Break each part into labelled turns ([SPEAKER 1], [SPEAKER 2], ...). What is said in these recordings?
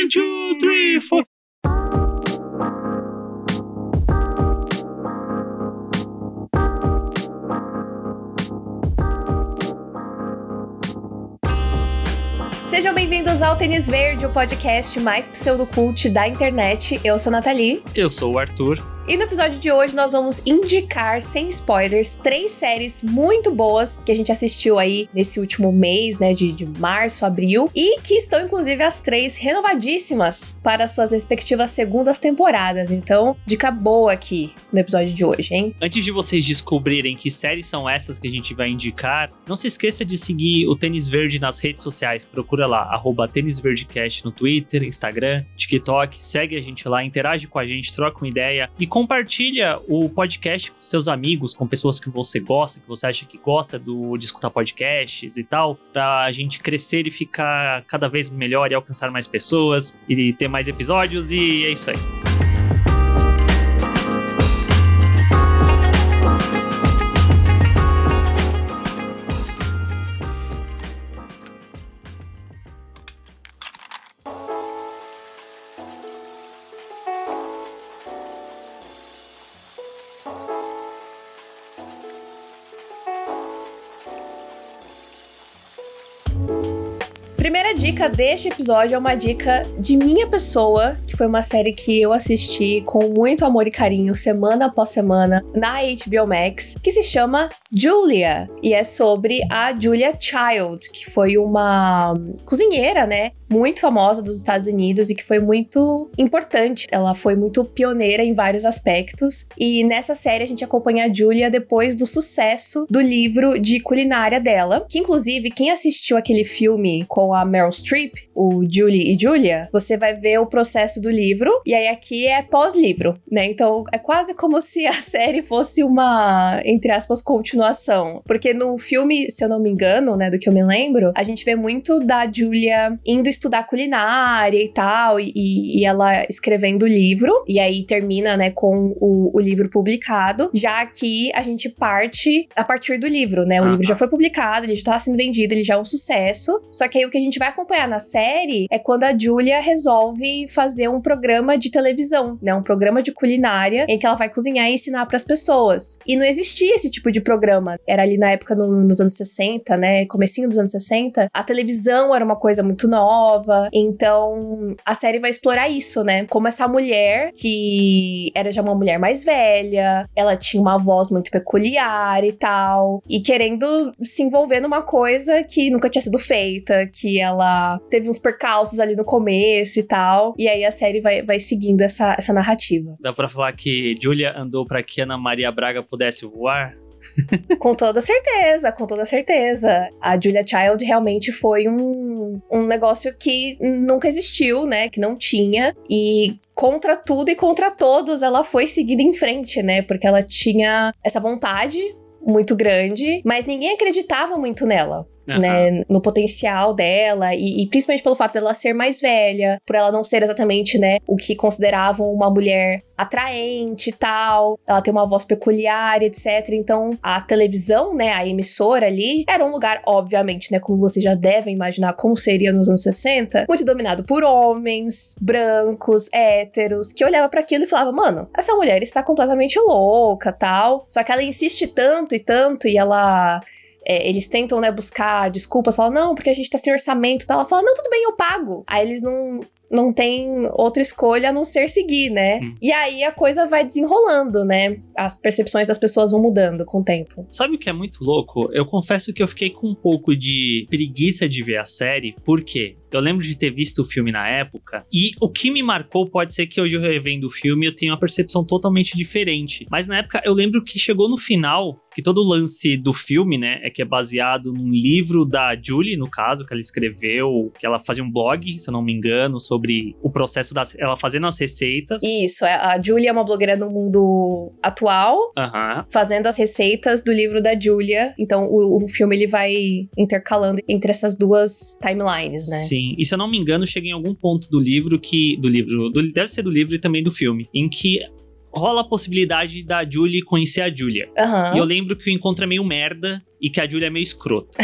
[SPEAKER 1] One, two, three, four.
[SPEAKER 2] Sejam bem-vindos ao Tênis Verde, o podcast mais pseudocult da internet. Eu sou a Nathalie.
[SPEAKER 1] Eu sou o Arthur.
[SPEAKER 2] E no episódio de hoje nós vamos indicar, sem spoilers, três séries muito boas que a gente assistiu aí nesse último mês, né, de, de março, abril, e que estão inclusive as três renovadíssimas para suas respectivas segundas temporadas. Então, dica boa aqui no episódio de hoje, hein?
[SPEAKER 1] Antes de vocês descobrirem que séries são essas que a gente vai indicar, não se esqueça de seguir o Tênis Verde nas redes sociais. Procura lá, arroba Tênis Verdecast no Twitter, Instagram, TikTok. Segue a gente lá, interage com a gente, troca uma ideia e compartilha o podcast com seus amigos, com pessoas que você gosta, que você acha que gosta do, de escutar podcasts e tal, pra gente crescer e ficar cada vez melhor e alcançar mais pessoas e ter mais episódios e é isso aí.
[SPEAKER 2] Primeira dica deste episódio é uma dica de minha pessoa, foi uma série que eu assisti com muito amor e carinho, semana após semana, na HBO Max, que se chama Julia. E é sobre a Julia Child, que foi uma cozinheira, né? Muito famosa dos Estados Unidos e que foi muito importante. Ela foi muito pioneira em vários aspectos. E nessa série a gente acompanha a Julia depois do sucesso do livro de culinária dela, que inclusive quem assistiu aquele filme com a Meryl Streep, o Julie e Julia, você vai ver o processo do livro, e aí aqui é pós-livro, né? Então é quase como se a série fosse uma, entre aspas, continuação. Porque no filme, se eu não me engano, né, do que eu me lembro, a gente vê muito da Julia indo estudar culinária e tal, e, e ela escrevendo o livro, e aí termina, né, com o, o livro publicado. Já aqui a gente parte a partir do livro, né? O
[SPEAKER 1] Aham.
[SPEAKER 2] livro já foi publicado, ele já tá sendo vendido, ele já é um sucesso. Só que aí o que a gente vai acompanhar na série é quando a Julia resolve fazer um programa de televisão, né? Um programa de culinária em que ela vai cozinhar e ensinar pras pessoas. E não existia esse tipo de programa. Era ali na época no- nos anos 60, né? Comecinho dos anos 60. A televisão era uma coisa muito nova. Então, a série vai explorar isso, né? Como essa mulher, que era já uma mulher mais velha, ela tinha uma voz muito peculiar e tal, e querendo se envolver numa coisa que nunca tinha sido feita, que ela teve uns percalços ali no começo e tal. E aí a série vai, vai seguindo essa, essa narrativa.
[SPEAKER 1] Dá pra falar que Julia andou pra que Ana Maria Braga pudesse voar?
[SPEAKER 2] Com toda certeza, com toda certeza. A Julia Child realmente foi um, um negócio que nunca existiu, né? Que não tinha. E contra tudo e contra todos, ela foi seguida em frente, né? Porque ela tinha essa vontade muito grande, mas ninguém acreditava muito nela.
[SPEAKER 1] Aham.
[SPEAKER 2] Né, no potencial dela e, e principalmente pelo fato dela ser mais velha, por ela não ser exatamente, né, o que consideravam uma mulher atraente e tal, ela tem uma voz peculiar, etc. Então, a televisão, né, a emissora ali, era um lugar, obviamente, né, como vocês já devem imaginar como seria nos anos 60, muito dominado por homens, brancos, héteros, que olhava para aquilo e falava, mano, essa mulher está completamente louca, tal. Só que ela insiste tanto e tanto e ela é, eles tentam, né, buscar desculpas, falam, não, porque a gente tá sem orçamento e tal. Ela fala, não, tudo bem, eu pago. Aí eles não. Não tem outra escolha a não ser seguir, né?
[SPEAKER 1] Hum.
[SPEAKER 2] E aí a coisa vai desenrolando, né? As percepções das pessoas vão mudando com o tempo.
[SPEAKER 1] Sabe o que é muito louco? Eu confesso que eu fiquei com um pouco de preguiça de ver a série, por quê? Eu lembro de ter visto o filme na época, e o que me marcou pode ser que hoje eu revendo o filme eu tenho uma percepção totalmente diferente. Mas na época eu lembro que chegou no final, que todo o lance do filme, né, é que é baseado num livro da Julie, no caso, que ela escreveu, que ela fazia um blog, se eu não me engano, sobre o processo das ela fazendo as receitas.
[SPEAKER 2] Isso, é- a Julia é uma blogueira no mundo atual,
[SPEAKER 1] Aham.
[SPEAKER 2] fazendo as receitas do livro da Julia. Então o, o filme ele vai intercalando entre essas duas timelines, né?
[SPEAKER 1] Sim, e se eu não me engano, chega em algum ponto do livro que. Do livro. do- deve ser do livro e também do filme. Em que rola a possibilidade da Julie conhecer a Julia.
[SPEAKER 2] Aham.
[SPEAKER 1] E eu lembro que o encontro é meio merda e que a Julia é meio escrota.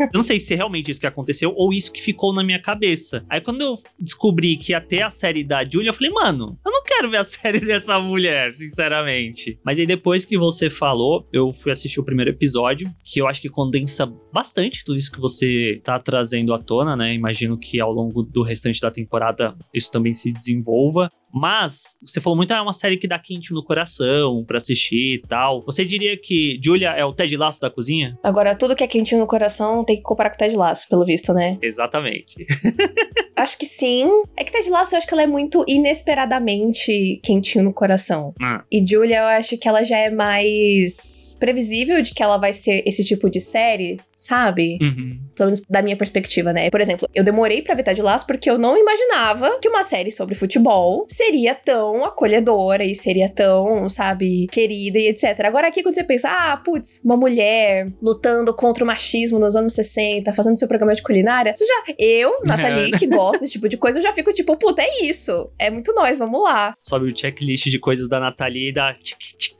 [SPEAKER 1] eu não sei se é realmente isso que aconteceu ou isso que ficou na minha cabeça. Aí quando eu descobri que ia ter a série da Julia, eu falei, mano, eu não quero ver a série dessa mulher, sinceramente. Mas aí depois que você falou, eu fui assistir o primeiro episódio, que eu acho que condensa bastante tudo isso que você tá trazendo à tona, né? Imagino que ao longo do restante da temporada isso também se desenvolva. Mas você falou muito, ah, é uma série que dá quente no coração pra assistir e tal. Você diria que Julia é o Ted Lasso da cozinha?
[SPEAKER 2] Agora, tudo que é quentinho no coração tem que comparar com Ted Lasso, pelo visto, né?
[SPEAKER 1] Exatamente.
[SPEAKER 2] Acho que sim. É que Ted Lasso, eu acho que ela é muito inesperadamente quentinho no coração.
[SPEAKER 1] Ah,
[SPEAKER 2] E Julia, eu acho que ela já é mais previsível de que ela vai ser esse tipo de série, sabe?
[SPEAKER 1] uhum.
[SPEAKER 2] Pelo menos da minha perspectiva, né? Por exemplo, eu demorei pra ver Ted Lasso porque eu não imaginava que uma série sobre futebol seria tão acolhedora e seria tão, sabe, querida e etc. Agora aqui quando você pensa, ah, putz, uma mulher lutando contra o machismo nos anos 60, fazendo seu programa de culinária, você já, eu, Nathalie, que gosto desse tipo de coisa, eu já fico tipo, puta, é isso. É muito nós, vamos lá.
[SPEAKER 1] Sobe o checklist de coisas da Nathalie e tic, tic, tic.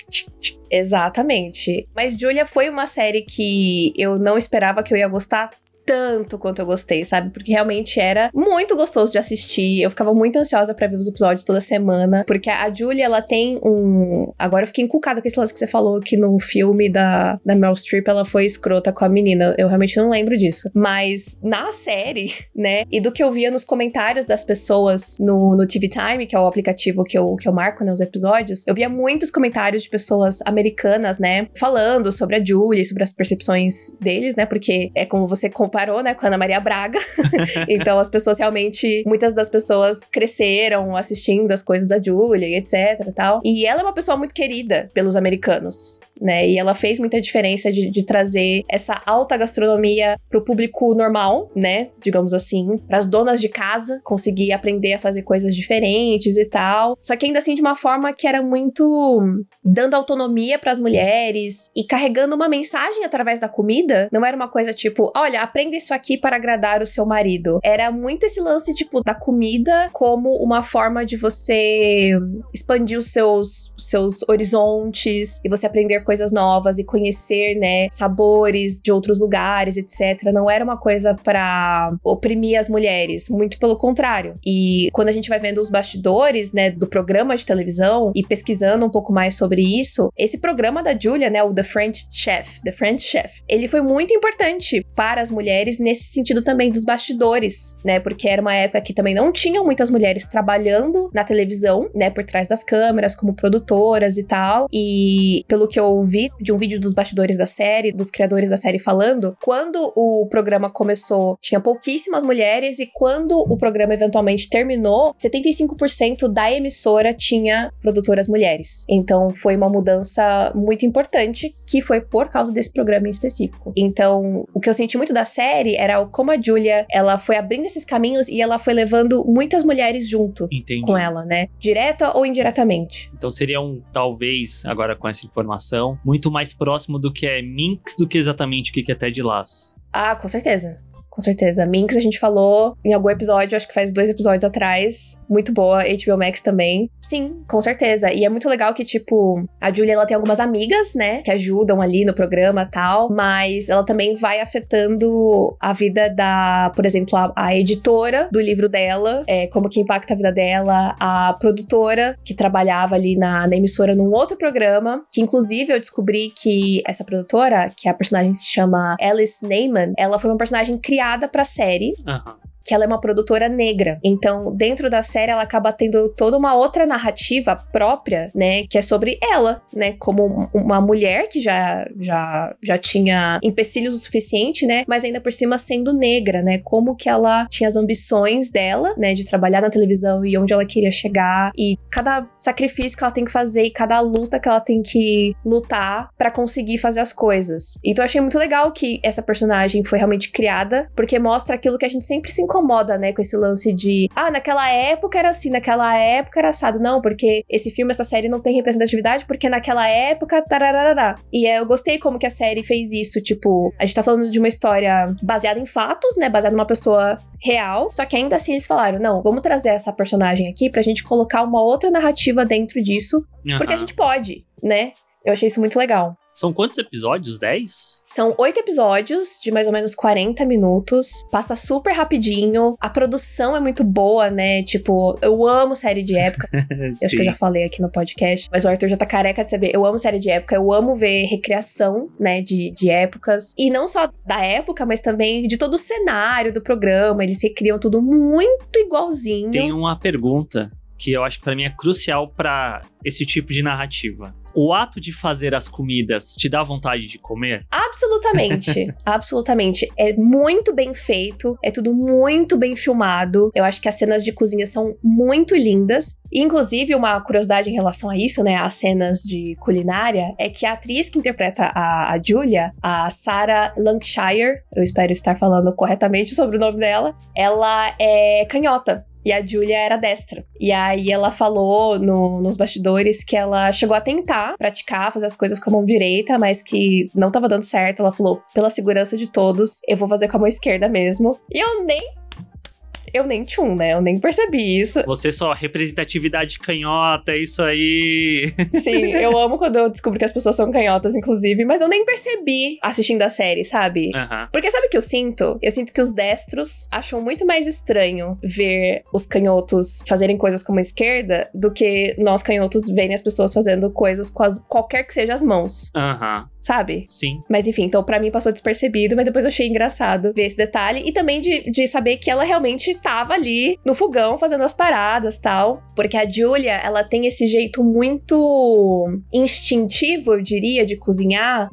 [SPEAKER 2] Exatamente. Mas Julia foi uma série que eu não esperava que eu ia gostar tanto quanto eu gostei, sabe? Porque realmente era muito gostoso de assistir. Eu ficava muito ansiosa pra ver os episódios toda semana, porque a Julia, ela tem um, agora eu fiquei encucada com esse lance que você falou que no filme da da Meryl Streep ela foi escrota com a menina. Eu realmente não lembro disso. Mas na série, né? E do que eu via nos comentários das pessoas no, no TV Time, que é o aplicativo que eu, que eu marco, né, os episódios, eu via muitos comentários de pessoas americanas, né, falando sobre a Julie, sobre as percepções deles, né, porque é como você comparou, né, com a Ana Maria Braga. então as pessoas realmente, muitas das pessoas cresceram assistindo as coisas da Julia e etc tal. E ela é uma pessoa muito querida pelos americanos. Né, e ela fez muita diferença de, de trazer essa alta gastronomia pro público normal, né? Digamos assim, para as donas de casa conseguir aprender a fazer coisas diferentes e tal. Só que ainda assim de uma forma que era muito dando autonomia para as mulheres e carregando uma mensagem através da comida. Não era uma coisa tipo, olha, aprenda isso aqui para agradar o seu marido. Era muito esse lance tipo da comida como uma forma de você expandir os seus seus horizontes e você aprender coisas novas e conhecer, né, sabores de outros lugares, etc. Não era uma coisa para oprimir as mulheres, muito pelo contrário. E quando a gente vai vendo os bastidores, né, do programa de televisão e pesquisando um pouco mais sobre isso, esse programa da Julia, né, o The French Chef, The French Chef, ele foi muito importante para as mulheres nesse sentido também dos bastidores, né, porque era uma época que também não tinham muitas mulheres trabalhando na televisão, né, por trás das câmeras, como produtoras e tal. E pelo que eu ouvi de um vídeo dos bastidores da série, dos criadores da série falando, quando o programa começou, tinha pouquíssimas mulheres e quando o programa eventualmente terminou, 75% da emissora tinha produtoras mulheres. Então foi uma mudança muito importante que foi por causa desse programa em específico. Então, o que eu senti muito da série era o- como a Julia, ela foi abrindo esses caminhos e ela foi levando muitas mulheres junto
[SPEAKER 1] Entendi.
[SPEAKER 2] com ela, né? Direta ou indiretamente.
[SPEAKER 1] Então seria um, talvez, agora com essa informação, muito mais próximo do que é Minx do que exatamente o que é Ted Lasso.
[SPEAKER 2] Ah, com certeza. Com certeza. Minx a gente falou em algum episódio, acho que faz dois episódios atrás. Muito boa. HBO Max também. Sim, com certeza. E é muito legal que, tipo, a Julia ela tem algumas amigas, né? Que ajudam ali no programa tal. Mas ela também vai afetando a vida da, por exemplo, a, a editora do livro dela, é, como que impacta a vida dela, a produtora que trabalhava ali na, na emissora num outro programa, que inclusive eu descobri que essa produtora, que a personagem se chama Alice Neyman, ela foi uma personagem criada pra série,
[SPEAKER 1] Aham.
[SPEAKER 2] Que ela é uma produtora negra. Então, dentro da série, ela acaba tendo toda uma outra narrativa própria, né? Que é sobre ela, né? Como um- uma mulher que já, já, já tinha empecilhos o suficiente, né? Mas ainda por cima sendo negra, né? Como que ela tinha as ambições dela, né? De trabalhar na televisão e onde ela queria chegar. E cada sacrifício que ela tem que fazer e cada luta que ela tem que lutar pra conseguir fazer as coisas. Então, eu achei muito legal que essa personagem foi realmente criada, porque mostra aquilo que a gente sempre se incomoda né, com esse lance de, ah, naquela época era assim, naquela época era assado. Não, porque esse filme, essa série não tem representatividade, porque naquela época, tararará. E é, eu gostei como que a série fez isso, tipo, a gente tá falando de uma história baseada em fatos, né, baseada numa pessoa real, só que ainda assim eles falaram, não, vamos trazer essa personagem aqui pra gente colocar uma outra narrativa dentro disso, uhum. porque a gente pode, né? Eu achei isso muito legal.
[SPEAKER 1] São quantos episódios? 10?
[SPEAKER 2] São oito episódios de mais ou menos 40 minutos. Passa super rapidinho. A produção é muito boa, né? Tipo, eu amo série de época. acho que eu já falei aqui no podcast. Mas o Arthur já tá careca de saber. Eu amo série de época. Eu amo ver recriação, né? De, de épocas. E não só da época, mas também de todo o cenário do programa. Eles recriam tudo muito igualzinho.
[SPEAKER 1] Tem uma pergunta que eu acho que para mim é crucial para esse tipo de narrativa. O ato de fazer as comidas te dá vontade de comer?
[SPEAKER 2] Absolutamente. absolutamente. É muito bem feito, é tudo muito bem filmado. Eu acho que as cenas de cozinha são muito lindas. Inclusive, uma curiosidade em relação a isso, né, as cenas de culinária, é que a atriz que interpreta a, a Julia, a Sarah Lancashire, eu espero estar falando corretamente sobre o nome dela, ela é canhota. E a Julia era destra. E aí ela falou no, nos bastidores que ela chegou a tentar praticar, fazer as coisas com a mão direita, mas que não tava dando certo. Ela falou: pela segurança de todos, eu vou fazer com a mão esquerda mesmo. E eu nem eu nem tchum, né? Eu nem percebi isso.
[SPEAKER 1] Você só, representatividade canhota, isso aí.
[SPEAKER 2] Sim, eu amo quando eu descubro que as pessoas são canhotas, inclusive, mas eu nem percebi assistindo a série, sabe?
[SPEAKER 1] Uhum.
[SPEAKER 2] Porque sabe o que eu sinto? Eu sinto que os destros acham muito mais estranho ver os canhotos fazerem coisas com a esquerda do que nós canhotos verem as pessoas fazendo coisas com as, qualquer que seja as mãos.
[SPEAKER 1] Aham. Uhum
[SPEAKER 2] sabe?
[SPEAKER 1] Sim.
[SPEAKER 2] Mas enfim, então para mim passou despercebido, mas depois eu achei engraçado ver esse detalhe e também de, de saber que ela realmente tava ali no fogão fazendo as paradas tal. Porque a Julia, ela tem esse jeito muito instintivo, eu diria, de cozinhar.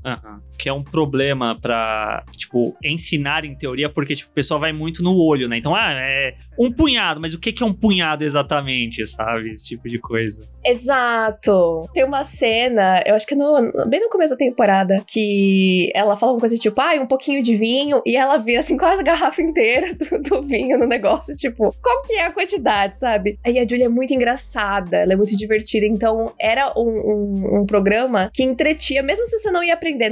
[SPEAKER 1] Que é um problema para tipo, ensinar em teoria, porque, tipo, o pessoal vai muito no olho, né? Então, ah, é um punhado, mas o que, é um punhado exatamente, sabe? Esse tipo de coisa.
[SPEAKER 2] Exato. Tem uma cena, eu acho que no, bem no começo da temporada, que ela fala uma coisa tipo, ah, um pouquinho de vinho, e ela vira assim quase a garrafa inteira do, do, vinho no negócio, tipo, qual que é a quantidade, sabe? Aí a Julia é muito engraçada, ela é muito divertida, então era um, um, um programa que entretia, mesmo se você não ia aprender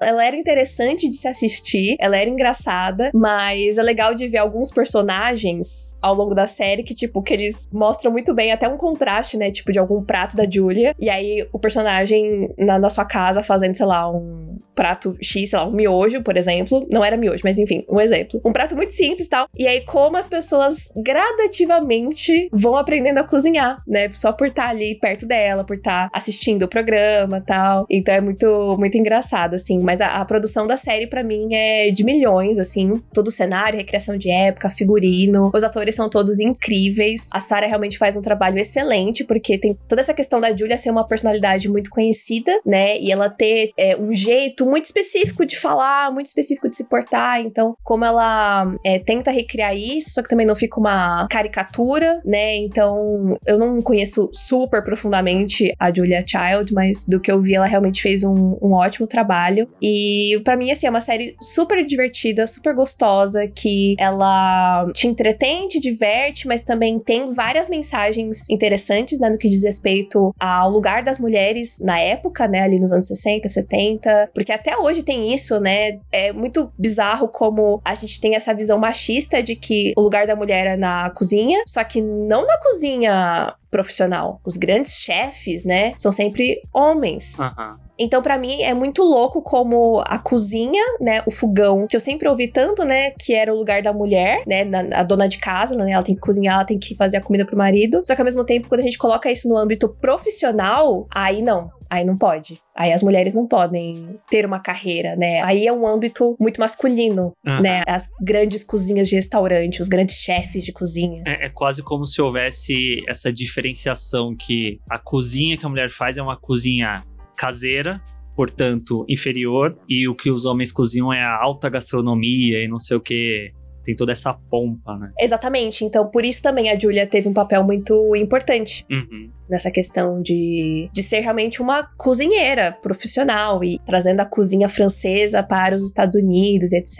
[SPEAKER 2] ela era interessante de se assistir, ela era engraçada, mas é legal de ver alguns personagens ao longo da série que, tipo, que eles mostram muito bem até um contraste, né? Tipo, de algum prato da Julia. E aí o personagem na, na sua casa fazendo, sei lá, um prato X, sei lá, um miojo, por exemplo. Não era miojo, mas enfim, um exemplo. Um prato muito simples e tal. E aí, como as pessoas gradativamente vão aprendendo a cozinhar, né? Só por estar ali perto dela, por estar assistindo o programa tal. Então é muito, muito engraçado assim. Mas a, a produção da série, para mim, é de milhões, assim. Todo o cenário, recriação de época, figurino. Os atores são todos incríveis. A Sarah realmente faz um trabalho excelente, porque tem toda essa questão da Julia ser uma personalidade muito conhecida, né? E ela ter é, um jeito muito específico de falar, muito específico de se portar. Então, como ela é, tenta recriar isso, só que também não fica uma caricatura, né? Então, eu não conheço super profundamente a Julia Child, mas do que eu vi, ela realmente fez um, um ótimo trabalho trabalho. E para mim, assim, é uma série super divertida, super gostosa, que ela te entretém, te diverte, mas também tem várias mensagens interessantes, né, no que diz respeito ao lugar das mulheres na época, né, ali nos anos 60, 70, porque até hoje tem isso, né? É muito bizarro como a gente tem essa visão machista de que o lugar da mulher é na cozinha, só que não na cozinha profissional. Os grandes chefes, né, são sempre homens.
[SPEAKER 1] Uhum.
[SPEAKER 2] Então, para mim, é muito louco como a cozinha, né, o fogão, que eu sempre ouvi tanto, né, que era o lugar da mulher, né, na, a dona de casa, né, ela tem que cozinhar, ela tem que fazer a comida pro marido. Só que ao mesmo tempo, quando a gente coloca isso no âmbito profissional, aí não. Aí não pode. Aí as mulheres não podem ter uma carreira, né? Aí é um âmbito muito masculino, uhum. né? As grandes cozinhas de restaurante, os grandes chefes de cozinha.
[SPEAKER 1] É, é, quase como se houvesse essa diferenciação que a cozinha que a mulher faz é uma cozinha caseira, portanto inferior, e o que os homens cozinham é a alta gastronomia e não sei o que, Tem toda essa pompa, né?
[SPEAKER 2] Exatamente. Então, por isso também a Julia teve um papel muito importante
[SPEAKER 1] Uhum.
[SPEAKER 2] Nessa questão de, de ser realmente uma cozinheira profissional e trazendo a cozinha francesa para os Estados Unidos, etc.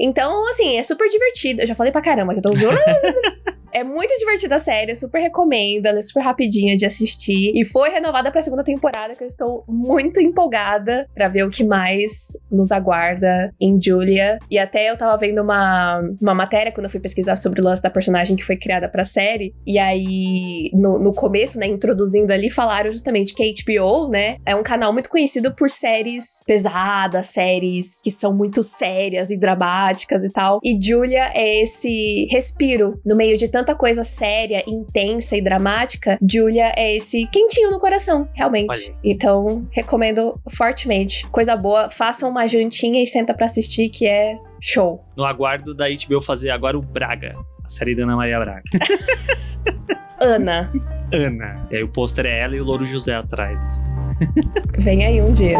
[SPEAKER 2] Então, assim, é super divertido. Eu já falei pra caramba que eu tô. É muito divertida a série, eu super recomendo. Ela é super rapidinha de assistir. E foi renovada pra segunda temporada, que eu estou muito empolgada pra ver o que mais nos aguarda em Julia. E até eu tava vendo uma, uma matéria quando eu fui pesquisar sobre o lance da personagem que foi criada pra série. E aí, no, no começo, né, introduzindo ali, falaram justamente que a HBO, né, é um canal muito conhecido por séries pesadas, séries que são muito sérias e dramáticas e tal. E Julia é esse respiro no meio de tanta coisa séria, intensa e dramática. Julia é esse quentinho no coração, realmente.
[SPEAKER 1] Olha.
[SPEAKER 2] Então, recomendo fortemente. Coisa boa, façam uma jantinha e senta pra assistir que é show.
[SPEAKER 1] No aguardo da HBO fazer agora o Braga, a série da Ana Maria Braga.
[SPEAKER 2] Ana,
[SPEAKER 1] Ana. E aí o pôster é ela e o Louro José atrás. assim.
[SPEAKER 2] vem aí um dia.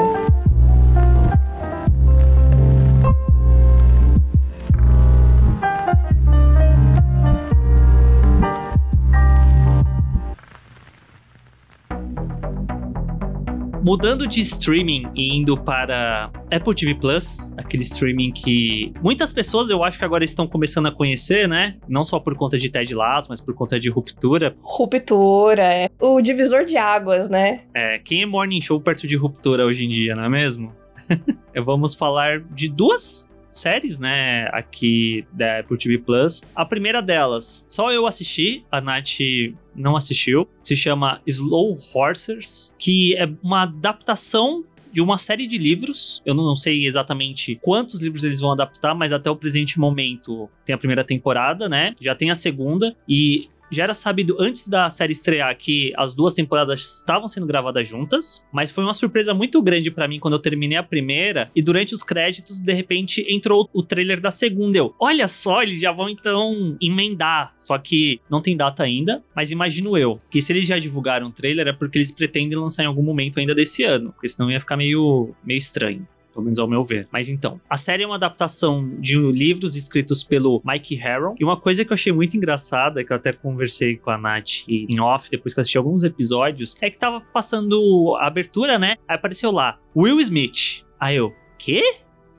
[SPEAKER 1] Mudando de streaming e indo para Apple TV Plus, aquele streaming que muitas pessoas eu acho que agora estão começando a conhecer, né? Não só por conta de Ted Lasso, mas por conta de Ruptura.
[SPEAKER 2] Ruptura, é o divisor de águas, né?
[SPEAKER 1] É, quem é Morning Show perto de Ruptura hoje em dia, não é mesmo? Vamos falar de duas séries, né, aqui da Apple TV Plus. A primeira delas, só eu assisti, a Nath não assistiu. Se chama Slow Horses, que é uma adaptação de uma série de livros. Eu não sei exatamente quantos livros eles vão adaptar, mas até o presente momento tem a primeira temporada, né? Já tem a segunda e já era sabido antes da série estrear que as duas temporadas estavam sendo gravadas juntas, mas foi uma surpresa muito grande pra mim quando eu terminei a primeira e durante os créditos, de repente, entrou o trailer da segunda. Eu, olha só, eles já vão então emendar. Só que não tem data ainda, mas imagino eu que se eles já divulgaram o trailer é porque eles pretendem lançar em algum momento ainda desse ano, porque senão ia ficar meio, meio estranho pelo menos ao meu ver. Mas então, a série é uma adaptação de livros escritos pelo Mike Harron. E uma coisa que eu achei muito engraçada, que eu até conversei com a Nath em off, depois que eu assisti alguns episódios, é que tava passando a abertura, né? Aí apareceu lá, Will Smith. Aí eu, quê?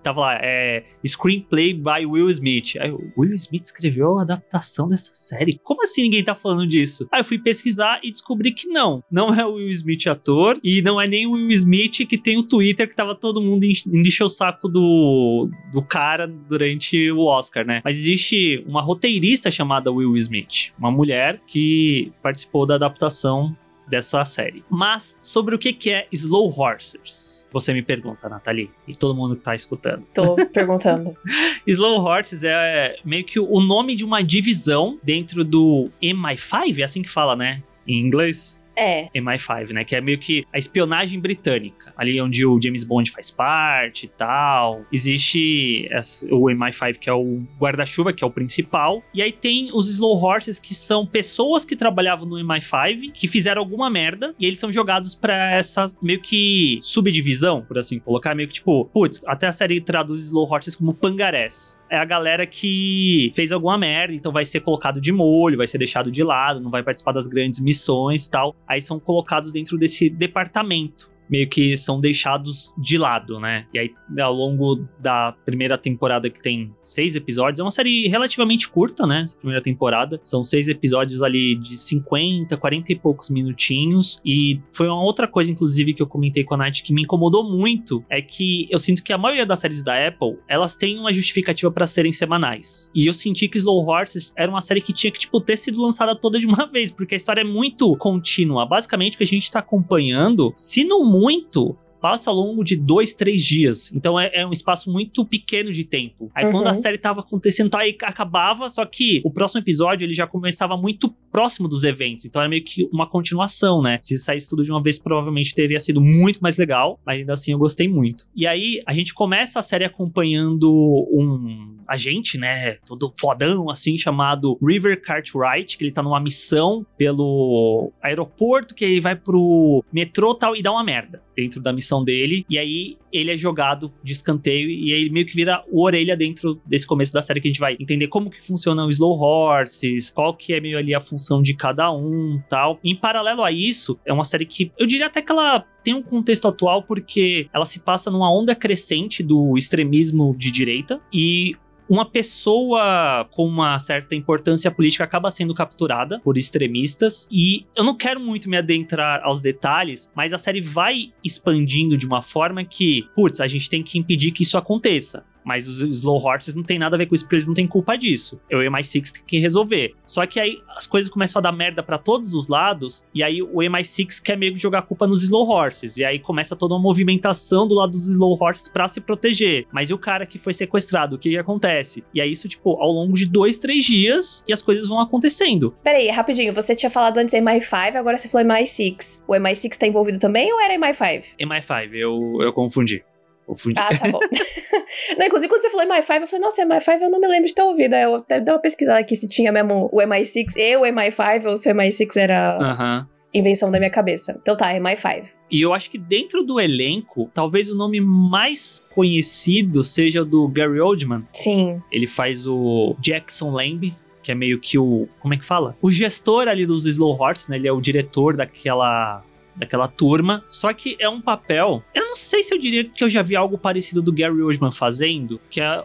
[SPEAKER 1] Tava lá, é. Screenplay by Will Smith. Aí, eu, Will Smith escreveu a adaptação dessa série? Como assim ninguém tá falando disso? Aí eu fui pesquisar e descobri que não. Não é o Will Smith ator e não é nem o Will Smith que tem o Twitter que tava todo mundo en- indo encher o saco do, do cara durante o Oscar, né? Mas existe uma roteirista chamada Will Smith, uma mulher que participou da adaptação dessa série. Mas sobre o que que é Slow Horses? Você me pergunta, Nathalie, e todo mundo que tá escutando.
[SPEAKER 2] Tô perguntando.
[SPEAKER 1] Slow Horses é meio que o nome de uma divisão dentro do MI5, é assim que fala, né? Em inglês.
[SPEAKER 2] É,
[SPEAKER 1] MI5, né? Que é meio que a espionagem britânica. Ali onde o James Bond faz parte e tal. Existe o MI5, que é o guarda-chuva, que é o principal. E aí tem os Slow Horses, que são pessoas que trabalhavam no MI5, que fizeram alguma merda. E eles são jogados pra essa meio que subdivisão, por assim colocar. Meio que tipo, putz, até a série traduz Slow Horses como pangarés é a galera que fez alguma merda, então vai ser colocado de molho, vai ser deixado de lado, não vai participar das grandes missões e tal. Aí são colocados dentro desse departamento. Meio que são deixados de lado, né? E aí, ao longo da primeira temporada, que tem seis episódios, é uma série relativamente curta, né? Essa primeira temporada. São seis episódios ali de 50, 40 e poucos minutinhos. E foi uma outra coisa, inclusive, que eu comentei com a Nath que me incomodou muito. É que eu sinto que a maioria das séries da Apple, elas têm uma justificativa pra serem semanais. E eu senti que Slow Horses era uma série que tinha que, tipo, ter sido lançada toda de uma vez, porque a história é muito contínua. Basicamente, o que a gente tá acompanhando, se não muito, passa ao longo de dois, três dias. Então é, é um espaço muito pequeno de tempo. Aí
[SPEAKER 2] Uhum.
[SPEAKER 1] quando a série tava acontecendo, tá, aí acabava, só que o próximo episódio ele já começava muito próximo dos eventos. Então era meio que uma continuação, né? Se saísse tudo de uma vez, provavelmente teria sido muito mais legal. Mas ainda assim eu gostei muito. E aí a gente começa a série acompanhando um agente, né, todo fodão assim, chamado River Cartwright, que ele tá numa missão pelo aeroporto, que ele vai pro metrô tal e dá uma merda dentro da missão dele. E aí ele é jogado de escanteio e aí ele meio que vira o orelha dentro desse começo da série que a gente vai entender como que funcionam os slow horses, qual que é meio ali a função de cada um, tal. Em paralelo a isso, é uma série que eu diria até que ela tem um contexto atual porque ela se passa numa onda crescente do extremismo de direita e uma pessoa com uma certa importância política acaba sendo capturada por extremistas e eu não quero muito me adentrar aos detalhes, mas a série vai expandindo de uma forma que, putz, a gente tem que impedir que isso aconteça. Mas os Slow Horses não tem nada a ver com isso, porque eles não têm culpa disso. Eu e o MI6 tem que resolver. Só que aí as coisas começam a dar merda para todos os lados, e aí o MI6 quer meio que jogar a culpa nos Slow Horses. E aí começa toda uma movimentação do lado dos Slow Horses pra se proteger. Mas e o cara que foi sequestrado? O que, que acontece? E aí isso, tipo, ao longo de dois, três dias, e as coisas vão acontecendo.
[SPEAKER 2] Peraí, rapidinho, você tinha falado antes MI5, agora você falou MI6. O MI6 tá envolvido também ou era MI5?
[SPEAKER 1] MI5, eu, eu confundi. Confundi.
[SPEAKER 2] Ah, tá bom. não, inclusive, quando você falou MI5, eu falei, nossa, MI5 eu não me lembro de ter ouvido. Aí eu até dei uma pesquisada aqui se tinha mesmo o MI6 e o MI5, ou se o MI6 era
[SPEAKER 1] Aham.
[SPEAKER 2] invenção da minha cabeça. Então tá, MI5.
[SPEAKER 1] E eu acho que dentro do elenco, talvez o nome mais conhecido seja o do Gary Oldman.
[SPEAKER 2] Sim.
[SPEAKER 1] Ele faz o Jackson Lamb, que é meio que o. Como é que fala? O gestor ali dos Slow Horses, né? Ele é o diretor daquela. Daquela turma. Só que é um papel. Eu não sei se eu diria que eu já vi algo parecido do Gary Oldman fazendo, que é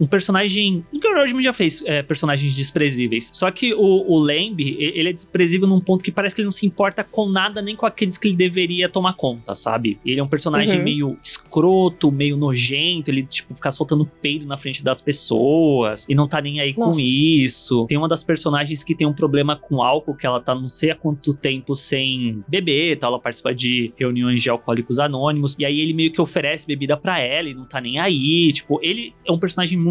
[SPEAKER 1] um personagem. O Gary Oldman já fez é, personagens desprezíveis. Só que o, o Lamb, ele é desprezível num ponto que parece que ele não se importa com nada, nem com aqueles que ele deveria tomar conta, sabe? Ele é um personagem
[SPEAKER 2] Uhum.
[SPEAKER 1] meio escroto, meio nojento, ele, tipo, fica soltando peido na frente das pessoas e não tá nem aí
[SPEAKER 2] Nossa.
[SPEAKER 1] com isso. Tem uma das personagens que tem um problema com álcool, que ela tá não sei há quanto tempo sem beber, tal, ela participa de reuniões de alcoólicos anônimos, e aí ele meio que oferece bebida pra ela e não tá nem aí, tipo, ele é um personagem muito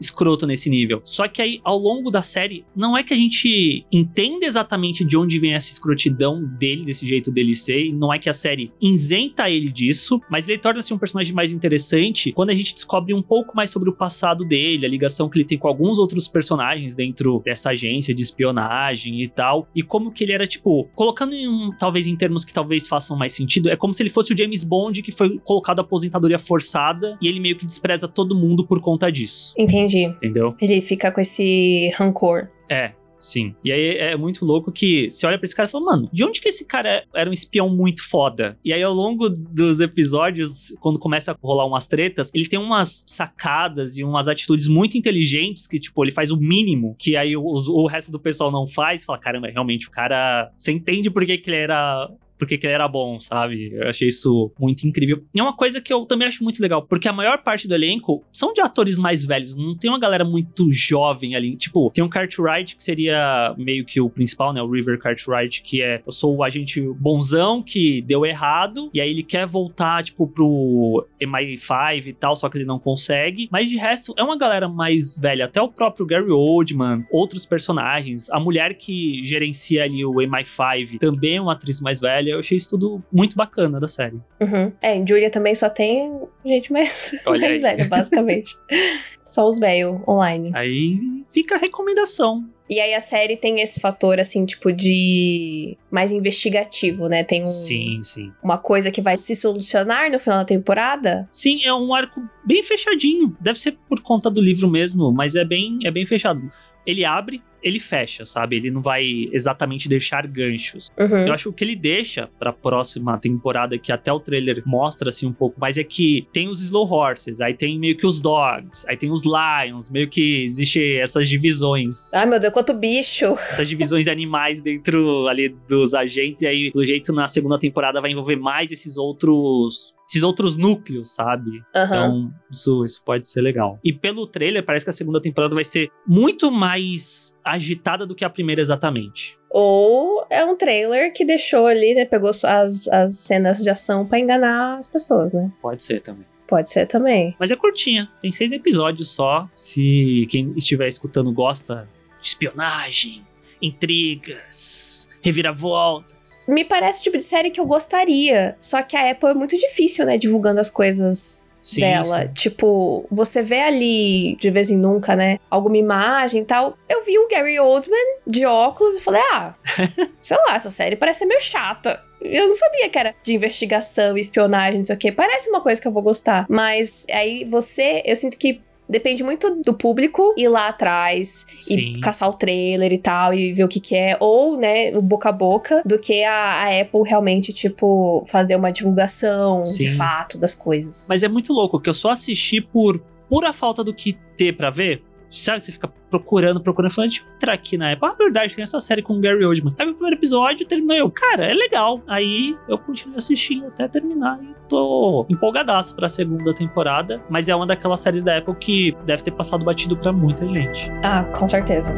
[SPEAKER 1] escroto nesse nível. Só que aí, ao longo da série, não é que a gente entenda exatamente de onde vem essa escrotidão dele, desse jeito dele ser, não é que a série isenta ele disso, mas ele torna-se um personagem mais interessante quando a gente descobre um pouco mais sobre o passado dele, a ligação que ele tem com alguns outros personagens dentro dessa agência de espionagem e tal, e como que ele era, tipo, colocando em um, talvez em termos que talvez façam mais sentido, é como se ele fosse o James Bond que foi colocado à aposentadoria forçada e ele meio que despreza todo mundo por conta disso,
[SPEAKER 2] Entendi.
[SPEAKER 1] entendeu?
[SPEAKER 2] Ele fica com esse rancor.
[SPEAKER 1] É. Sim. E aí é muito louco que você olha pra esse cara e fala, mano, de onde que esse cara era um espião muito foda? E aí ao longo dos episódios, quando começa a rolar umas tretas, ele tem umas sacadas e umas atitudes muito inteligentes que, tipo, ele faz o mínimo que aí o, o resto do pessoal não faz. Fala, caramba, realmente o cara. Você entende por que, que ele era porque que ele era bom, sabe? Eu achei isso muito incrível. E é uma coisa que eu também acho muito legal, porque a maior parte do elenco são de atores mais velhos, não tem uma galera muito jovem ali. Tipo, tem um Cartwright que seria meio que o principal, né? O River Cartwright, que é eu sou o agente bonzão que deu errado, e aí ele quer voltar, tipo, pro MI5 e tal, só que ele não consegue. Mas de resto, é uma galera mais velha, até o próprio Gary Oldman, outros personagens, a mulher que gerencia ali o MI5 também é uma atriz mais velha. Eu achei isso tudo muito bacana da série.
[SPEAKER 2] Uhum. É, em Julia também só tem gente mais, mais velha, basicamente. só os velhos online.
[SPEAKER 1] Aí fica a recomendação.
[SPEAKER 2] E aí a série tem esse fator, assim, tipo, de mais investigativo, né? Tem um-
[SPEAKER 1] Sim, sim.
[SPEAKER 2] uma coisa que vai se solucionar no final da temporada.
[SPEAKER 1] Sim, é um arco bem fechadinho. Deve ser por conta do livro mesmo, mas é bem, é bem fechado. Ele abre, ele fecha, sabe? Ele não vai exatamente deixar ganchos.
[SPEAKER 2] Uhum.
[SPEAKER 1] Eu acho que o que ele deixa pra próxima temporada, que até o trailer mostra assim um pouco mais, é que tem os Slow Horses, aí tem meio que os Dogs, aí tem os Lions, meio que existe essas divisões.
[SPEAKER 2] Ai, meu Deus, quanto bicho!
[SPEAKER 1] Essas divisões animais dentro ali dos agentes, e aí, do jeito, na segunda temporada vai envolver mais esses outros. Esses outros núcleos, sabe?
[SPEAKER 2] Aham.
[SPEAKER 1] Então, isso, isso pode ser legal. E pelo trailer, parece que a segunda temporada vai ser muito mais agitada do que a primeira exatamente.
[SPEAKER 2] Ou é um trailer que deixou ali, né? Pegou as, as cenas de ação pra enganar as pessoas, né?
[SPEAKER 1] Pode ser também.
[SPEAKER 2] Pode ser também.
[SPEAKER 1] Mas é curtinha, tem seis episódios só. Se quem estiver escutando gosta de espionagem, intrigas, reviravoltas.
[SPEAKER 2] Me parece o tipo de série que eu gostaria. Só que a Apple é muito difícil, né? Divulgando as coisas
[SPEAKER 1] sim,
[SPEAKER 2] dela.
[SPEAKER 1] sim.
[SPEAKER 2] Tipo, você vê ali, de vez em nunca, né? Alguma imagem e tal. Eu vi o Gary Oldman de óculos e falei, ah, sei lá, essa série parece ser meio chata. Eu não sabia que era de investigação espionagem, não sei o quê. Parece uma coisa que eu vou gostar. Mas aí você, eu sinto que depende muito do público ir lá atrás
[SPEAKER 1] Sim.
[SPEAKER 2] e caçar o trailer e tal e ver o que que é, ou, né, o boca a boca, do que a, a Apple realmente, tipo, fazer uma divulgação de
[SPEAKER 1] Sim.
[SPEAKER 2] fato das coisas.
[SPEAKER 1] Mas é muito louco, que eu só assisti por pura falta do que ter pra ver. Sabe, você fica procurando, procurando, falando, deixa eu entrar aqui na Apple. Ah, verdade, tem essa série com o Gary Oldman. Aí o primeiro episódio terminou eu, cara, é legal. Aí eu continuei assistindo até terminar e tô empolgadaço pra segunda temporada. Mas é uma daquelas séries da Apple que deve ter passado batido pra muita gente.
[SPEAKER 2] Ah, com certeza.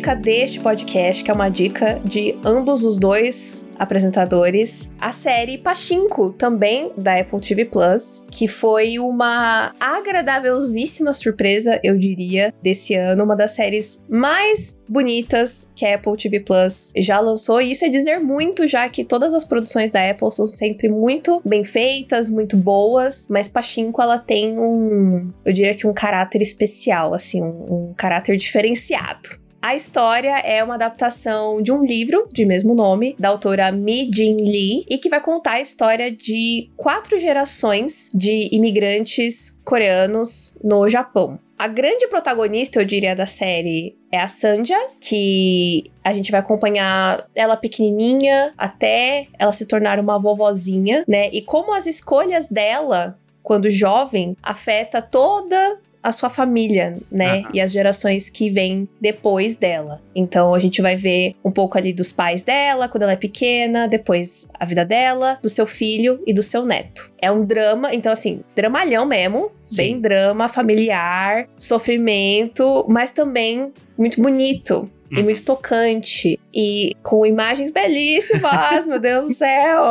[SPEAKER 2] Dica deste podcast, que é uma dica de ambos os dois apresentadores, a série Pachinko, também da Apple TV Plus, que foi uma agradavelzíssima surpresa, eu diria, desse ano, uma das séries mais bonitas que a Apple TV Plus já lançou, e isso é dizer muito, já que todas as produções da Apple são sempre muito bem feitas, muito boas, mas Pachinko ela tem um, eu diria que um caráter especial, assim, um, um caráter diferenciado. A história é uma adaptação de um livro de mesmo nome, da autora Mi Jin Lee, e que vai contar a história de quatro gerações de imigrantes coreanos no Japão. A grande protagonista, eu diria, da série é a Sanja, que a gente vai acompanhar ela pequenininha até ela se tornar uma vovozinha, né? E como as escolhas dela, quando jovem, afeta toda a sua família, né?
[SPEAKER 1] Aham.
[SPEAKER 2] E as gerações que vêm depois dela. Então a gente vai ver um pouco ali dos pais dela quando ela é pequena, depois a vida dela, do seu filho e do seu neto. É um drama, então assim, dramalhão mesmo,
[SPEAKER 1] Sim.
[SPEAKER 2] bem drama familiar, sofrimento, mas também muito bonito. E
[SPEAKER 1] Uhum.
[SPEAKER 2] muito tocante. E com imagens belíssimas, meu Deus do céu!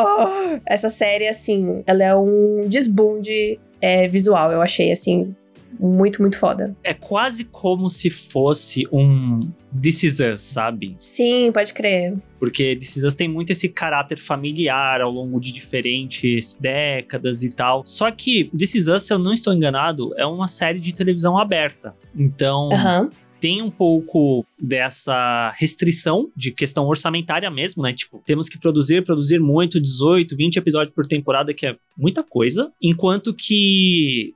[SPEAKER 2] Essa série, assim, ela é um desbunde é, visual, eu achei, assim, muito, muito foda.
[SPEAKER 1] É quase como se fosse um This Is Us, sabe?
[SPEAKER 2] Sim, pode crer.
[SPEAKER 1] Porque This Is Us tem muito esse caráter familiar ao longo de diferentes décadas e tal. Só que This Is Us, se eu não estou enganado, é uma série de televisão aberta. Então,
[SPEAKER 2] Aham.
[SPEAKER 1] tem um pouco dessa restrição de questão orçamentária mesmo, né? Tipo, temos que produzir, produzir muito, 18, 20 episódios por temporada, que é muita coisa. Enquanto que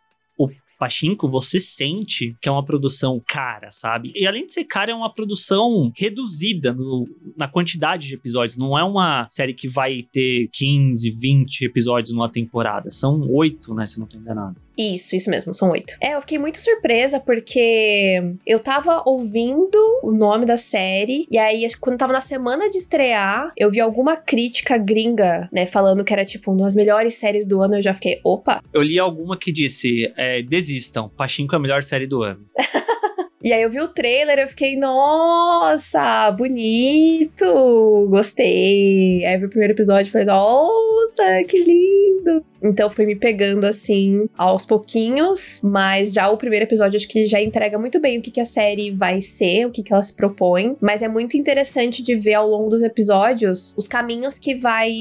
[SPEAKER 1] Pachinko, você sente que é uma produção cara, sabe? E além de ser cara, é uma produção reduzida no- na quantidade de episódios. Não é uma série que vai ter 15, 20 episódios numa temporada. São oito, né? Se não tô enganado.
[SPEAKER 2] Isso, isso mesmo, são oito. É, eu fiquei muito surpresa porque eu tava ouvindo o nome da série, e aí, quando tava na semana de estrear, eu vi alguma crítica gringa, né, falando que era tipo uma das melhores séries do ano. Eu já fiquei, opa.
[SPEAKER 1] Eu li alguma que disse: é, desistam, Pachinko é a melhor série do ano.
[SPEAKER 2] E aí eu vi o trailer, eu fiquei, nossa, bonito, gostei. Aí eu vi o primeiro episódio e falei, nossa, que lindo. Então foi me pegando assim aos pouquinhos, mas já o primeiro episódio acho que ele já entrega muito bem o que, que a série vai ser, o que, que ela se propõe. Mas é muito interessante de ver ao longo dos episódios os caminhos que vai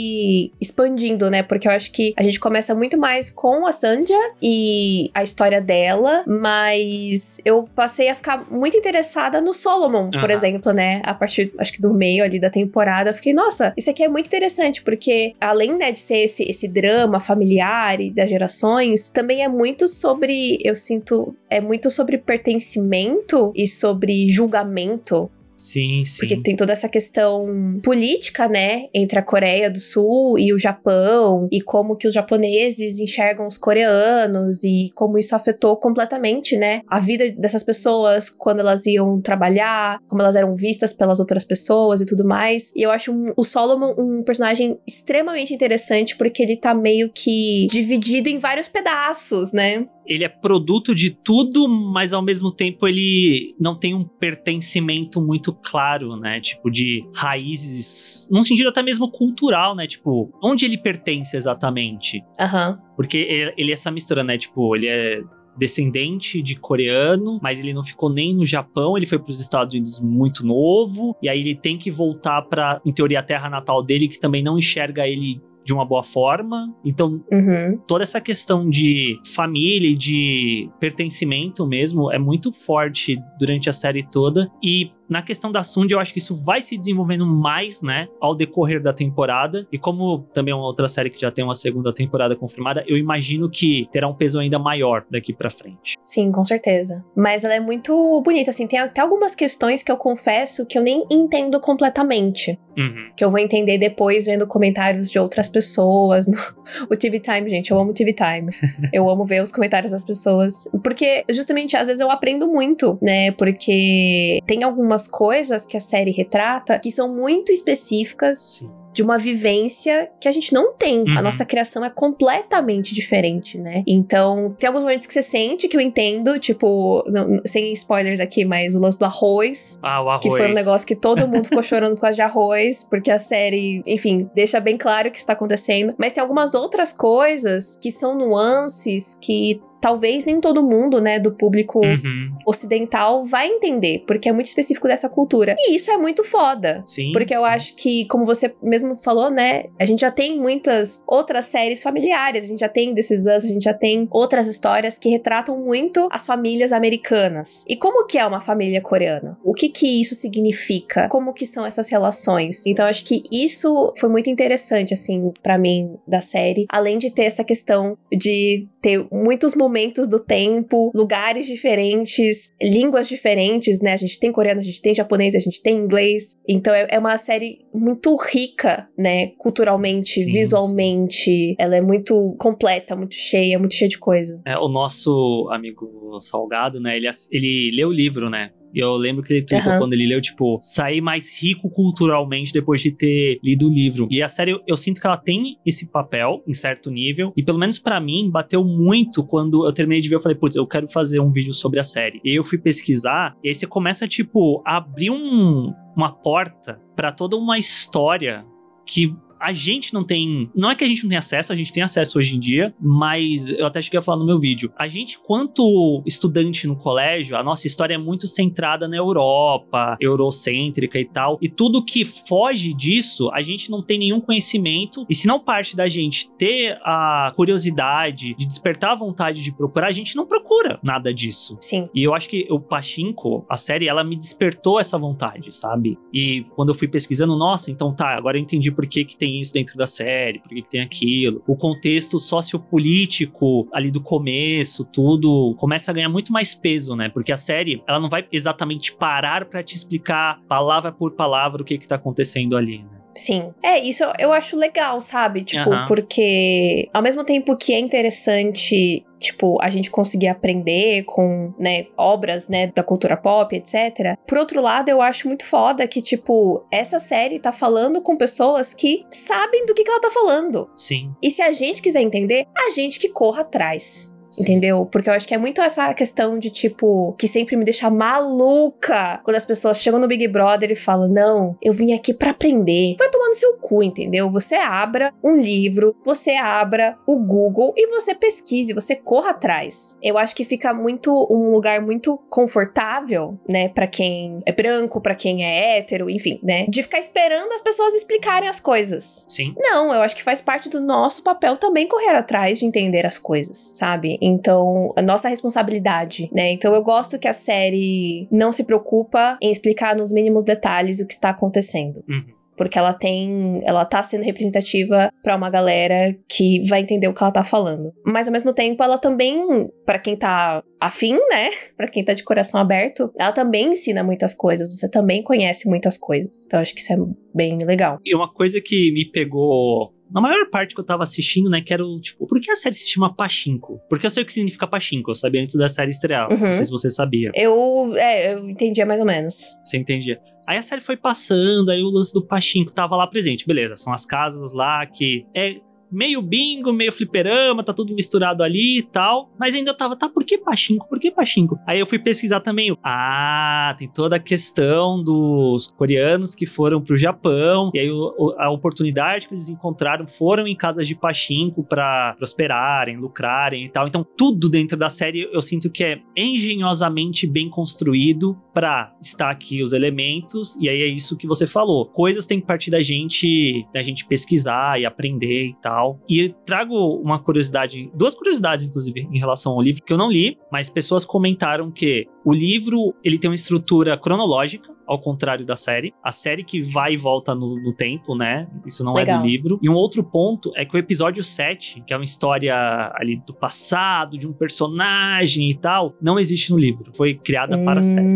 [SPEAKER 2] expandindo, né? Porque eu acho que a gente começa muito mais com a Sanja e a história dela, mas eu passei a ficar muito interessada no Solomon, por
[SPEAKER 1] Aham.
[SPEAKER 2] exemplo, né? A partir, acho que do meio ali da temporada, eu fiquei, nossa, isso aqui é muito interessante, porque além, né, de ser esse, esse drama familiar e das gerações, também é muito sobre, eu sinto, é muito sobre pertencimento e sobre julgamento
[SPEAKER 1] Sim, sim.
[SPEAKER 2] porque tem toda essa questão política, né, entre a Coreia do Sul e o Japão, e como que os japoneses enxergam os coreanos, e como isso afetou completamente, né, a vida dessas pessoas quando elas iam trabalhar, como elas eram vistas pelas outras pessoas e tudo mais. E eu acho um- o Solomon um personagem extremamente interessante, porque ele tá meio que dividido em vários pedaços, né?
[SPEAKER 1] Ele é produto de tudo, mas ao mesmo tempo ele não tem um pertencimento muito claro, né? Tipo, de raízes, num sentido até mesmo cultural, né? Tipo, onde ele pertence exatamente?
[SPEAKER 2] Aham.
[SPEAKER 1] Porque ele, ele é essa mistura, né? Tipo, ele é descendente de coreano, mas ele não ficou nem no Japão, ele foi para os Estados Unidos muito novo, e aí ele tem que voltar para, em teoria, a terra natal dele, que também não enxerga ele de uma boa forma. Então,
[SPEAKER 2] Uhum.
[SPEAKER 1] toda essa questão de família e de pertencimento mesmo é muito forte durante a série toda. E na questão da Sund, eu acho que isso vai se desenvolvendo mais, né, ao decorrer da temporada. E como também é uma outra série que já tem uma segunda temporada confirmada, eu imagino que terá um peso ainda maior daqui pra frente.
[SPEAKER 2] Sim, com certeza. Mas ela é muito bonita, assim. Tem até algumas questões que eu confesso que eu nem entendo completamente.
[SPEAKER 1] Uhum.
[SPEAKER 2] Que eu vou entender depois vendo comentários de outras pessoas. no- O TV Time, gente, eu amo TV Time. eu amo ver os comentários das pessoas. Porque, justamente, às vezes eu aprendo muito, né? Porque tem algumas coisas que a série retrata que são muito específicas
[SPEAKER 1] Sim.
[SPEAKER 2] de uma vivência que a gente não tem.
[SPEAKER 1] Uhum.
[SPEAKER 2] A nossa criação é completamente diferente, né? Então, tem alguns momentos que você sente que eu entendo, tipo, não- sem spoilers aqui, mas o lance do arroz,
[SPEAKER 1] Ah, o arroz.
[SPEAKER 2] que foi um negócio que todo mundo ficou chorando por causa de arroz, porque a série, enfim, deixa bem claro o que está acontecendo. Mas tem algumas outras coisas que são nuances que talvez nem todo mundo, né, do público
[SPEAKER 1] Uhum.
[SPEAKER 2] ocidental vai entender, porque é muito específico dessa cultura. E isso é muito foda.
[SPEAKER 1] Sim.
[SPEAKER 2] Porque eu
[SPEAKER 1] sim.
[SPEAKER 2] acho que, como você mesmo falou, né? A gente já tem muitas outras séries familiares, a gente já tem anos, a gente já tem outras histórias que retratam muito as famílias americanas. E como que é uma família coreana? O que que isso significa? Como que são essas relações? Então, eu acho que isso foi muito interessante, assim, pra mim, da série. Além de ter essa questão de ter muitos momentos do tempo, lugares diferentes, línguas diferentes, né? A gente tem coreano, a gente tem japonês, a gente tem inglês. Então é, é uma série muito rica, né? Culturalmente,
[SPEAKER 1] Sim,
[SPEAKER 2] visualmente. Ela é muito completa, muito cheia, muito cheia de coisa.
[SPEAKER 1] É, o nosso amigo Salgado, né? Ele, ele leu o livro, né? E eu lembro que ele tweetou
[SPEAKER 2] Aham.
[SPEAKER 1] quando ele leu, tipo, sair mais rico culturalmente depois de ter lido o livro. E a série, eu, eu sinto que ela tem esse papel em certo nível. E pelo menos pra mim, bateu muito quando eu terminei de ver. Eu falei, putz, eu quero fazer um vídeo sobre a série. E aí eu fui pesquisar. E aí você começa, tipo, a abrir um, uma porta pra toda uma história que a gente não tem. Não é que a gente não tem acesso, a gente tem acesso hoje em dia, mas eu até cheguei a falar no meu vídeo. A gente, quanto estudante no colégio, a nossa história é muito centrada na Europa, eurocêntrica e tal. E tudo que foge disso, a gente não tem nenhum conhecimento. E se não parte da gente ter a curiosidade de despertar a vontade de procurar, a gente não procura nada disso.
[SPEAKER 2] Sim.
[SPEAKER 1] E eu acho que o Pachinko, a série, ela me despertou essa vontade, sabe? E quando eu fui pesquisando, nossa, então tá, agora eu entendi por que, que tem isso dentro da série, por que, que tem aquilo. O contexto sociopolítico ali do começo, tudo, começa a ganhar muito mais peso, né? Porque a série, ela não vai exatamente parar pra te explicar palavra por palavra o que que tá acontecendo ali, né?
[SPEAKER 2] Sim. É, isso eu- acho legal, sabe? Tipo,
[SPEAKER 1] Aham.
[SPEAKER 2] porque ao mesmo tempo que é interessante, tipo, a gente conseguir aprender com, né, obras, né, da cultura pop, etc. Por outro lado, eu acho muito foda que, tipo, essa série tá falando com pessoas que sabem do que, que ela tá falando.
[SPEAKER 1] Sim.
[SPEAKER 2] E se a gente quiser entender, a gente que corra atrás.
[SPEAKER 1] Sim,
[SPEAKER 2] Entendeu? Porque eu acho que é muito essa questão de tipo, que sempre me deixa maluca quando as pessoas chegam no Big Brother e falam: Não, eu vim aqui pra aprender. Vai tomar no seu cu, entendeu? Você abra um livro, você abra o Google e você pesquise, você corra atrás. Eu acho que fica muito um lugar muito confortável, né, Pra quem é branco, pra quem é hétero, enfim, né, de ficar esperando as pessoas explicarem as coisas.
[SPEAKER 1] Sim.
[SPEAKER 2] Não, eu acho que faz parte do nosso papel também correr atrás de entender as coisas, sabe? Então, a nossa responsabilidade, né? Então, eu gosto que a série não se preocupa em explicar nos mínimos detalhes o que está acontecendo.
[SPEAKER 1] Uhum.
[SPEAKER 2] Porque ela tem. Ela tá sendo representativa pra uma galera que vai entender o que ela tá falando. Mas ao mesmo tempo, ela também, pra quem tá afim, né? Pra quem tá de coração aberto, ela também ensina muitas coisas. Você também conhece muitas coisas. Então, acho que isso é bem legal.
[SPEAKER 1] E uma coisa que me pegou na maior parte que eu tava assistindo, né, que era o, tipo, por que a série se chama Pachinko? Porque eu sei o que significa Pachinko, eu sabia antes da série estrear.
[SPEAKER 2] Uhum.
[SPEAKER 1] Não sei se você sabia.
[SPEAKER 2] Eu, é, eu entendia mais ou menos.
[SPEAKER 1] Você entendia? Aí a série foi passando, aí o lance do Pachinko tava lá presente. Beleza, são as casas lá que. É meio bingo, meio fliperama, tá tudo misturado ali e tal. Mas ainda tava, tá, por que Pachinko? Por que Pachinko? Aí eu fui pesquisar também. Ah, tem toda a questão dos coreanos que foram pro Japão. E aí o, a oportunidade que eles encontraram foram em casas de Pachinko para prosperarem, lucrarem e tal. Então, tudo dentro da série eu sinto que é engenhosamente bem construído para estar aqui os elementos. E aí é isso que você falou. Coisas têm que partir da gente, da gente pesquisar e aprender e tal. E trago uma curiosidade, duas curiosidades, inclusive, em relação ao livro, que eu não li, mas pessoas comentaram que o livro ele tem uma estrutura cronológica, ao contrário da série. A série que vai e volta no, no tempo, né? Isso não Legal. é do livro. E um outro ponto é que o episódio 7, que é uma história ali do passado, de um personagem e tal, não existe no livro. Foi criada hum... para a série.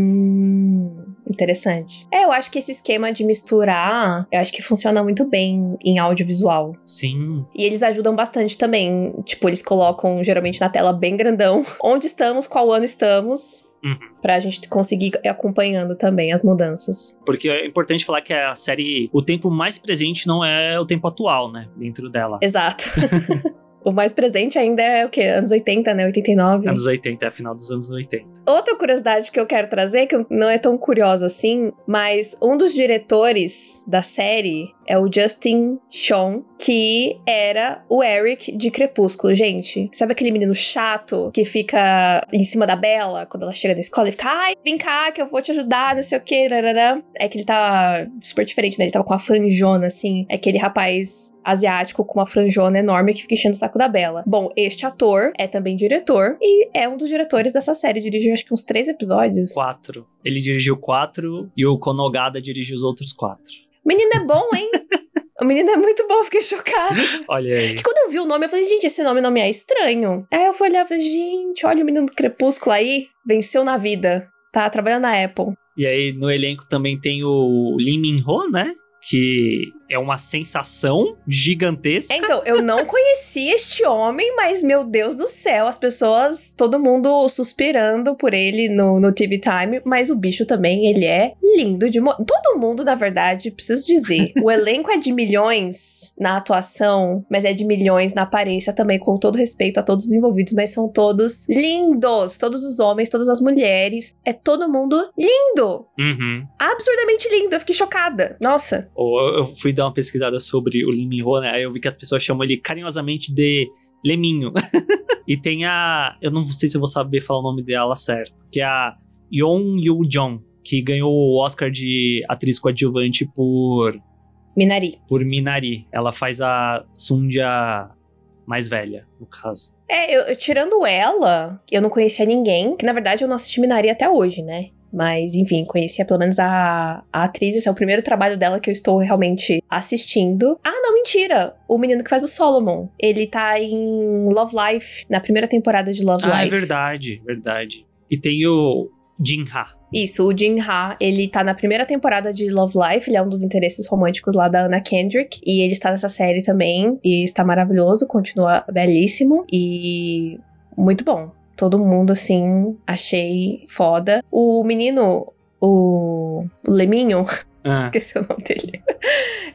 [SPEAKER 2] Interessante. É, eu acho que esse esquema de misturar, eu acho que funciona muito bem em audiovisual.
[SPEAKER 1] Sim.
[SPEAKER 2] E eles ajudam bastante também. Tipo, eles colocam geralmente na tela bem grandão onde estamos, qual ano estamos, Uhum. Pra gente conseguir ir acompanhando também as mudanças.
[SPEAKER 1] Porque é importante falar que a série, o tempo mais presente não é o tempo atual, né? Dentro dela.
[SPEAKER 2] Exato. O mais presente ainda é o quê? Anos 80, né? 89.
[SPEAKER 1] Anos 80, é final dos anos 80.
[SPEAKER 2] Outra curiosidade que eu quero trazer, que não é tão curiosa assim, mas um dos diretores da série é o Justin Sean, que era o Eric de Crepúsculo. Gente, sabe aquele menino chato que fica em cima da Bela quando ela chega na escola e fica, ai, vem cá que eu vou te ajudar, não sei o que, É que ele tá super diferente, né? Ele tava com a franjona, assim. É aquele rapaz asiático com uma franjona enorme que fica enchendo o saco da Bela. Bom, este ator é também diretor e é um dos diretores dessa série. Dirigiu acho que uns três episódios.
[SPEAKER 1] Quatro. Ele dirigiu quatro e o Konogada dirigiu os outros quatro.
[SPEAKER 2] Menino é bom, hein? O menino é muito bom, fiquei chocada.
[SPEAKER 1] olha aí.
[SPEAKER 2] Que quando eu vi o nome, eu falei, gente, esse nome não me é estranho. Aí eu fui olhar e falei, gente, olha o menino do Crepúsculo aí, venceu na vida. Tá trabalhando na Apple.
[SPEAKER 1] E aí no elenco também tem o Lee Min Ho, né? Que é uma sensação gigantesca.
[SPEAKER 2] Então, eu não conhecia este homem, mas meu Deus do céu, as pessoas, todo mundo suspirando por ele no, no TV Time, mas o bicho também, ele é lindo de Todo mundo, na verdade, preciso dizer, o elenco é de milhões na atuação, mas é de milhões na aparência também, com todo respeito a todos os envolvidos, mas são todos lindos, todos os homens, todas as mulheres, é todo mundo lindo.
[SPEAKER 1] Uhum.
[SPEAKER 2] Absurdamente lindo, eu fiquei chocada. Nossa.
[SPEAKER 1] Eu fui dar uma pesquisada sobre o Lee Min-ho, né? Aí eu vi que as pessoas chamam ele carinhosamente de Leminho. e tem a. Eu não sei se eu vou saber falar o nome dela certo. Que é a Yeon Yu Jong, que ganhou o Oscar de atriz coadjuvante por.
[SPEAKER 2] Minari.
[SPEAKER 1] Por Minari. Ela faz a Sundia mais velha, no caso.
[SPEAKER 2] É, eu, tirando ela, eu não conhecia ninguém, que na verdade eu não assisti Minari até hoje, né? Mas, enfim, conhecia pelo menos a, a atriz. Esse é o primeiro trabalho dela que eu estou realmente assistindo. Ah, não, mentira! O menino que faz o Solomon. Ele tá em Love Life, na primeira temporada de Love
[SPEAKER 1] ah,
[SPEAKER 2] Life.
[SPEAKER 1] Ah, é verdade, verdade. E tem o Jin Ha.
[SPEAKER 2] Isso, o Jin Ha, ele tá na primeira temporada de Love Life, ele é um dos interesses românticos lá da Anna Kendrick, e ele está nessa série também, e está maravilhoso, continua belíssimo, e muito bom todo mundo, assim, achei foda. O menino, o, o Leminho, ah. esqueci o nome dele.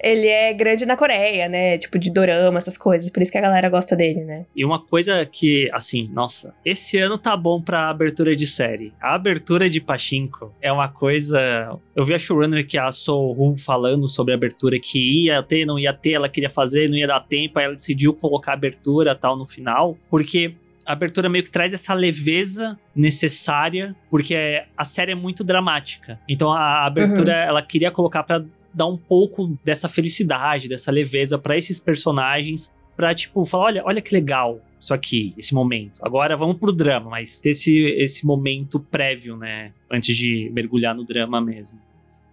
[SPEAKER 2] ele é grande na Coreia, né? Tipo, de dorama, essas coisas. Por isso que a galera gosta dele, né?
[SPEAKER 1] E uma coisa que, assim, nossa, esse ano tá bom pra abertura de série. A abertura de Pachinko é uma coisa. Eu vi a showrunner que é a Soul falando sobre a abertura que ia ter, não ia ter, ela queria fazer, não ia dar tempo, aí ela decidiu colocar a abertura tal no final. Porque a abertura meio que traz essa leveza necessária, porque a série é muito dramática. Então a abertura, uhum. ela queria colocar para dar um pouco dessa felicidade, dessa leveza para esses personagens, pra, tipo, falar, olha, olha que legal isso aqui, esse momento. Agora vamos pro drama, mas ter esse, esse momento prévio, né, antes de mergulhar no drama mesmo.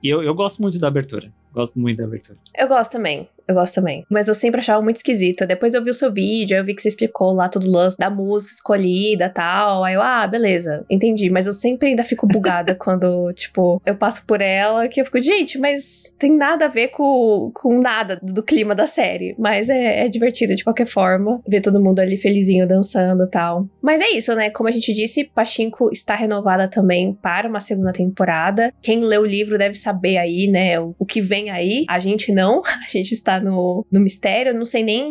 [SPEAKER 1] E eu, eu gosto muito da abertura. Gosto muito da abertura.
[SPEAKER 2] Eu gosto também. Eu gosto também. Mas eu sempre achava muito esquisito. Depois eu vi o seu vídeo, eu vi que você explicou lá todo o lance da música escolhida e tal. Aí eu, ah, beleza, entendi. Mas eu sempre ainda fico bugada quando, tipo, eu passo por ela, que eu fico, gente, mas tem nada a ver com, com nada do clima da série. Mas é, é divertido de qualquer forma. Ver todo mundo ali felizinho dançando e tal. Mas é isso, né? Como a gente disse, Pachinko está renovada também para uma segunda temporada. Quem lê o livro deve saber aí, né, o, o que vem vem aí. A gente não, a gente está no, no mistério. Eu não sei nem.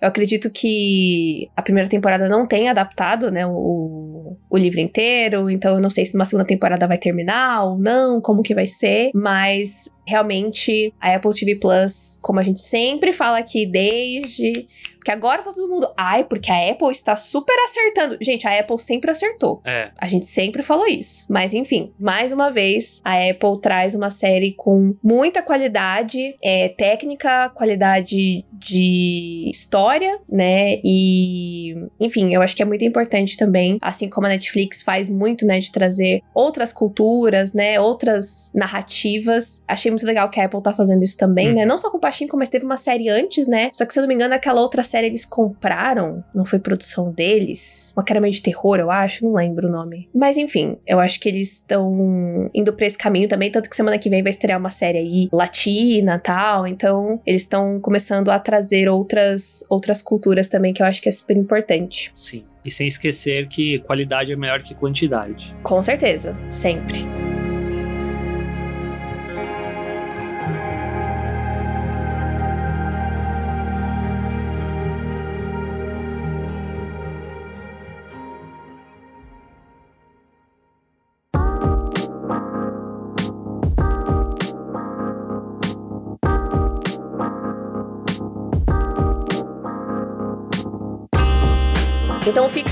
[SPEAKER 2] Eu acredito que a primeira temporada não tenha adaptado, né, o, o livro inteiro. Então eu não sei se numa segunda temporada vai terminar ou não, como que vai ser. Mas realmente a Apple TV Plus, como a gente sempre fala aqui desde porque agora tá todo mundo, ai, porque a Apple está super acertando. Gente, a Apple sempre acertou.
[SPEAKER 1] É.
[SPEAKER 2] A gente sempre falou isso. Mas enfim, mais uma vez, a Apple traz uma série com muita qualidade é, técnica, qualidade de história, né? E, enfim, eu acho que é muito importante também, assim como a Netflix faz muito, né, de trazer outras culturas, né, outras narrativas. Achei muito legal que a Apple tá fazendo isso também,
[SPEAKER 1] Uhum.
[SPEAKER 2] né? Não só com o Pachinko, mas teve uma série antes, né? Só que se eu não me engano, aquela outra série eles compraram, não foi produção deles. Uma era meio de terror, eu acho, não lembro o nome. Mas enfim, eu acho que eles estão indo pra esse caminho também, tanto que semana que vem vai estrear uma série aí latina tal. Então, eles estão começando a trazer outras, outras culturas também, que eu acho que é super importante.
[SPEAKER 1] Sim. E sem esquecer que qualidade é melhor que quantidade.
[SPEAKER 2] Com certeza, sempre.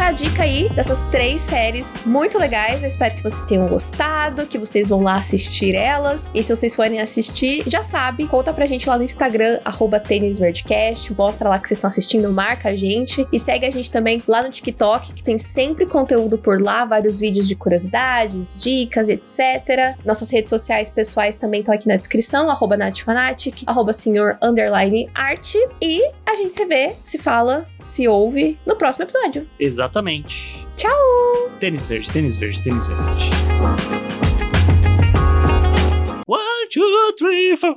[SPEAKER 2] Então fica a dica aí dessas três séries muito legais. Eu espero que vocês tenham gostado, que vocês vão lá assistir elas. E se vocês forem assistir, já sabe, conta pra gente lá no Instagram, arroba tênisverdecast, mostra lá que vocês estão assistindo, marca a gente. E segue a gente também lá no TikTok, que tem sempre conteúdo por lá, vários vídeos de curiosidades, dicas, etc. Nossas redes sociais pessoais também estão aqui na descrição, arroba natfanatic, arroba senhor arte. E a gente se vê, se fala, se ouve no próximo episódio.
[SPEAKER 1] Exatamente.
[SPEAKER 2] Tchau!
[SPEAKER 1] Tênis verde, tênis verde, tênis verde. One, two, three, four.